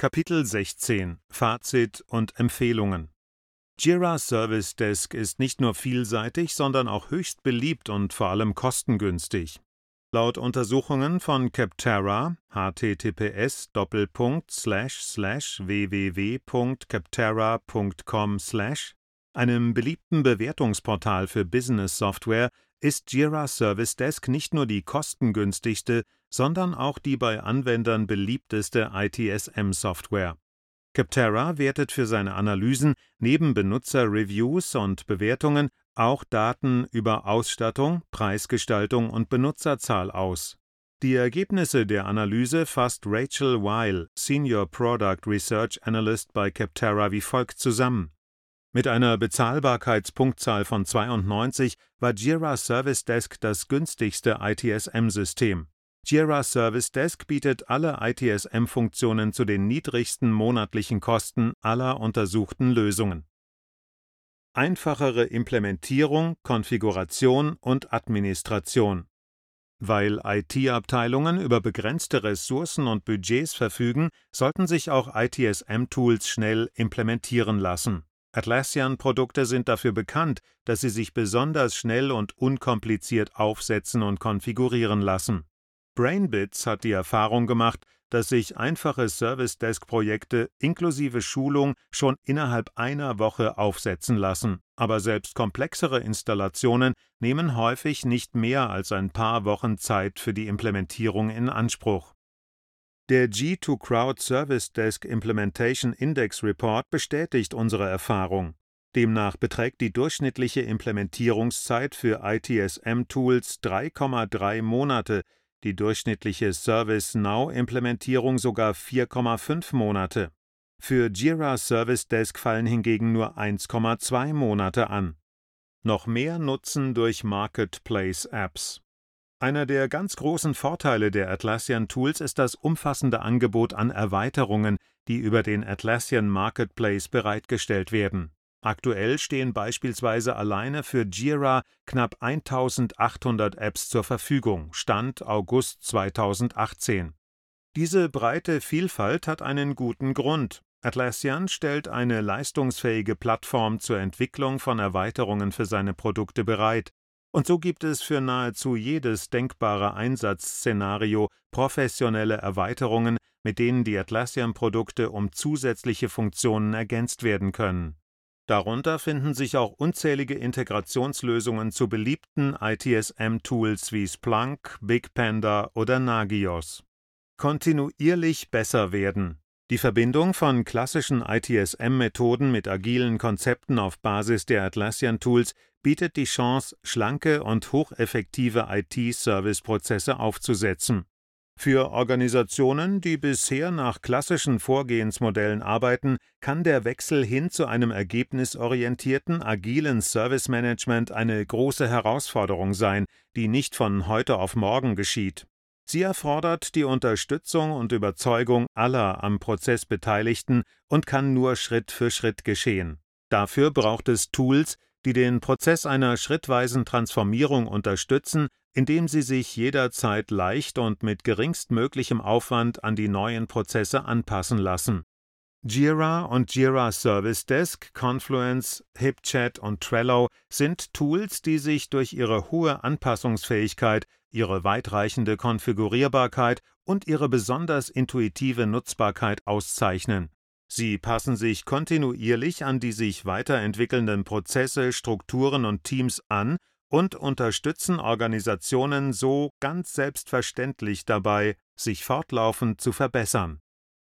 Kapitel 16 Fazit und Empfehlungen Jira Service Desk ist nicht nur vielseitig, sondern auch höchst beliebt und vor allem kostengünstig. Laut Untersuchungen von Capterra https www.capterra.com einem beliebten Bewertungsportal für Business Software, ist Jira Service Desk nicht nur die kostengünstigste, sondern auch die bei Anwendern beliebteste ITSM-Software. Capterra wertet für seine Analysen neben Benutzer-Reviews und Bewertungen auch Daten über Ausstattung, Preisgestaltung und Benutzerzahl aus. Die Ergebnisse der Analyse fasst Rachel Weil, Senior Product Research Analyst bei Capterra, wie folgt zusammen. Mit einer Bezahlbarkeitspunktzahl von 92 war Jira Service Desk das günstigste ITSM-System. Jira Service Desk bietet alle ITSM-Funktionen zu den niedrigsten monatlichen Kosten aller untersuchten Lösungen. Einfachere Implementierung, Konfiguration und Administration. Weil IT-Abteilungen über begrenzte Ressourcen und Budgets verfügen, sollten sich auch ITSM-Tools schnell implementieren lassen. Atlassian-Produkte sind dafür bekannt, dass sie sich besonders schnell und unkompliziert aufsetzen und konfigurieren lassen. Brainbits hat die Erfahrung gemacht, dass sich einfache Service Desk Projekte inklusive Schulung schon innerhalb einer Woche aufsetzen lassen, aber selbst komplexere Installationen nehmen häufig nicht mehr als ein paar Wochen Zeit für die Implementierung in Anspruch. Der G2Crowd Service Desk Implementation Index Report bestätigt unsere Erfahrung. Demnach beträgt die durchschnittliche Implementierungszeit für ITSM-Tools 3,3 Monate die durchschnittliche ServiceNow-Implementierung sogar 4,5 Monate. Für Jira Service Desk fallen hingegen nur 1,2 Monate an. Noch mehr Nutzen durch Marketplace-Apps. Einer der ganz großen Vorteile der Atlassian Tools ist das umfassende Angebot an Erweiterungen, die über den Atlassian Marketplace bereitgestellt werden. Aktuell stehen beispielsweise alleine für Jira knapp 1800 Apps zur Verfügung, Stand August 2018. Diese breite Vielfalt hat einen guten Grund. Atlassian stellt eine leistungsfähige Plattform zur Entwicklung von Erweiterungen für seine Produkte bereit. Und so gibt es für nahezu jedes denkbare Einsatzszenario professionelle Erweiterungen, mit denen die Atlassian-Produkte um zusätzliche Funktionen ergänzt werden können. Darunter finden sich auch unzählige Integrationslösungen zu beliebten ITSM-Tools wie Splunk, BigPanda oder Nagios. Kontinuierlich besser werden. Die Verbindung von klassischen ITSM-Methoden mit agilen Konzepten auf Basis der Atlassian-Tools bietet die Chance, schlanke und hocheffektive IT-Service-Prozesse aufzusetzen. Für Organisationen, die bisher nach klassischen Vorgehensmodellen arbeiten, kann der Wechsel hin zu einem ergebnisorientierten, agilen Service Management eine große Herausforderung sein, die nicht von heute auf morgen geschieht. Sie erfordert die Unterstützung und Überzeugung aller am Prozess Beteiligten und kann nur Schritt für Schritt geschehen. Dafür braucht es Tools, die den Prozess einer schrittweisen Transformierung unterstützen, indem sie sich jederzeit leicht und mit geringstmöglichem Aufwand an die neuen Prozesse anpassen lassen. Jira und Jira Service Desk, Confluence, HipChat und Trello sind Tools, die sich durch ihre hohe Anpassungsfähigkeit, ihre weitreichende Konfigurierbarkeit und ihre besonders intuitive Nutzbarkeit auszeichnen. Sie passen sich kontinuierlich an die sich weiterentwickelnden Prozesse, Strukturen und Teams an und unterstützen Organisationen so ganz selbstverständlich dabei, sich fortlaufend zu verbessern